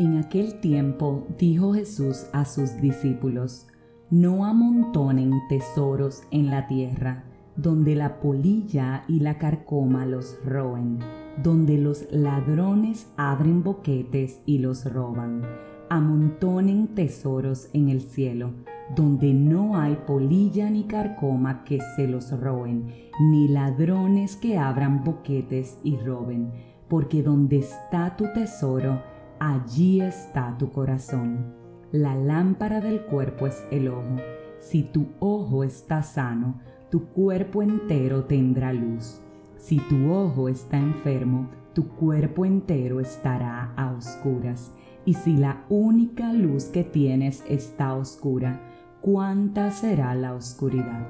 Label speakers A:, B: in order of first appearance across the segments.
A: En aquel tiempo dijo Jesús a sus discípulos, No amontonen tesoros en la tierra, donde la polilla y la carcoma los roen, donde los ladrones abren boquetes y los roban. Amontonen tesoros en el cielo, donde no hay polilla ni carcoma que se los roen, ni ladrones que abran boquetes y roben, porque donde está tu tesoro, allí está tu corazón. La lámpara del cuerpo es el ojo. Si tu ojo está sano, tu cuerpo entero tendrá luz. Si tu ojo está enfermo, tu cuerpo entero estará a oscuras. Y si la única luz que tienes está oscura, ¿cuánta será la oscuridad?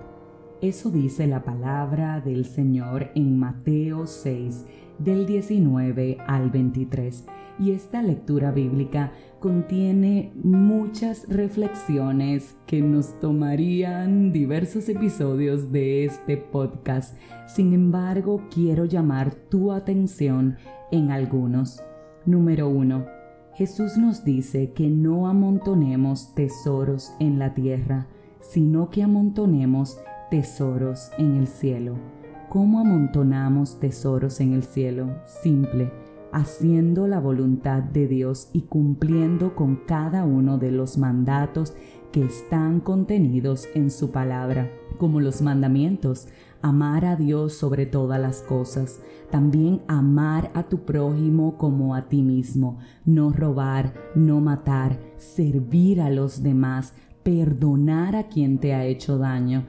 A: Eso dice la palabra del Señor en Mateo 6, del 19 al 23 y esta lectura bíblica contiene muchas reflexiones que nos tomarían diversos episodios de este podcast. Sin embargo, quiero llamar tu atención en algunos. Número 1. Jesús nos dice que no amontonemos tesoros en la tierra, sino que amontonemos tesoros en el cielo. ¿Cómo amontonamos tesoros en el cielo? Simple haciendo la voluntad de Dios y cumpliendo con cada uno de los mandatos que están contenidos en su palabra, como los mandamientos, amar a Dios sobre todas las cosas, también amar a tu prójimo como a ti mismo, no robar, no matar, servir a los demás, perdonar a quien te ha hecho daño,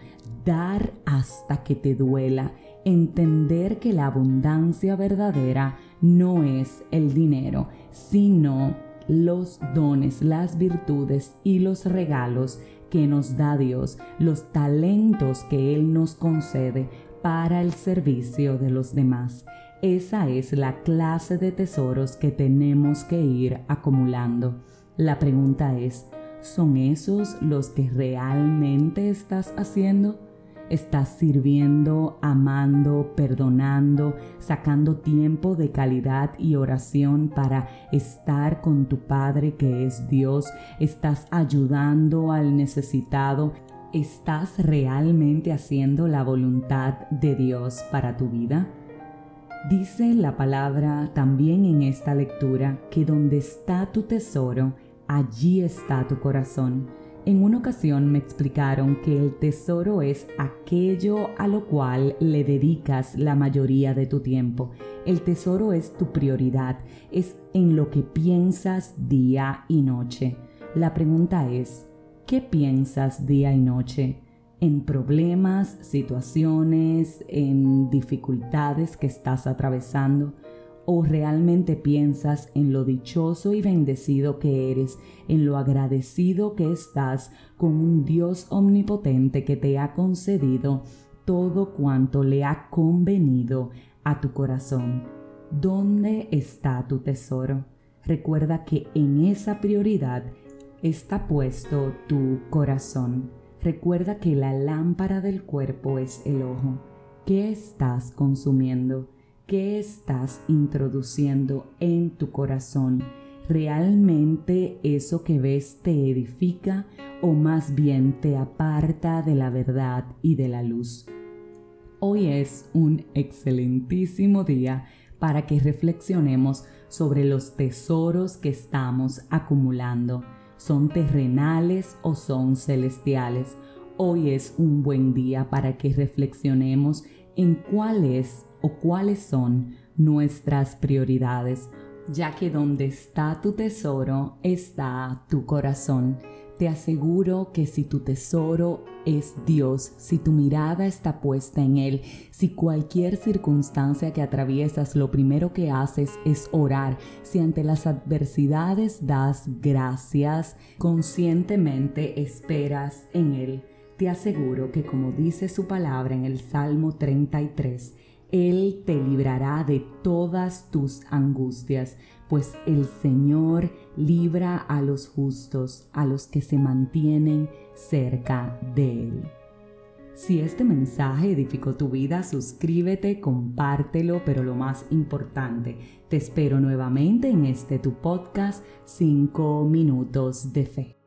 A: dar hasta que te duela, entender que la abundancia verdadera no es el dinero, sino los dones, las virtudes y los regalos que nos da Dios, los talentos que Él nos concede para el servicio de los demás. Esa es la clase de tesoros que tenemos que ir acumulando. La pregunta es, ¿son esos los que realmente estás haciendo? Estás sirviendo, amando, perdonando, sacando tiempo de calidad y oración para estar con tu Padre que es Dios, estás ayudando al necesitado, estás realmente haciendo la voluntad de Dios para tu vida. Dice la palabra también en esta lectura que donde está tu tesoro, allí está tu corazón. En una ocasión me explicaron que el tesoro es aquello a lo cual le dedicas la mayoría de tu tiempo. El tesoro es tu prioridad, es en lo que piensas día y noche. La pregunta es, ¿qué piensas día y noche? en problemas, situaciones, en dificultades que estás atravesando o realmente piensas en lo dichoso y bendecido que eres, en lo agradecido que estás con un Dios omnipotente que te ha concedido todo cuanto le ha convenido a tu corazón. ¿Dónde está tu tesoro? Recuerda que en esa prioridad está puesto tu corazón. Recuerda que la lámpara del cuerpo es el ojo. ¿Qué estás consumiendo? ¿Qué estás introduciendo en tu corazón? ¿Realmente eso que ves te edifica o más bien te aparta de la verdad y de la luz? Hoy es un excelentísimo día para que reflexionemos sobre los tesoros que estamos acumulando. ¿Son terrenales o son celestiales? Hoy es un buen día para que reflexionemos en cuál es o cuáles son nuestras prioridades, ya que donde está tu tesoro está tu corazón. Te aseguro que si tu tesoro es Dios, si tu mirada está puesta en Él, si cualquier circunstancia que atraviesas lo primero que haces es orar, si ante las adversidades das gracias, conscientemente esperas en Él, te aseguro que como dice su palabra en el Salmo 33, él te librará de todas tus angustias, pues el Señor libra a los justos, a los que se mantienen cerca de Él. Si este mensaje edificó tu vida, suscríbete, compártelo, pero lo más importante, te espero nuevamente en este tu podcast 5 minutos de fe.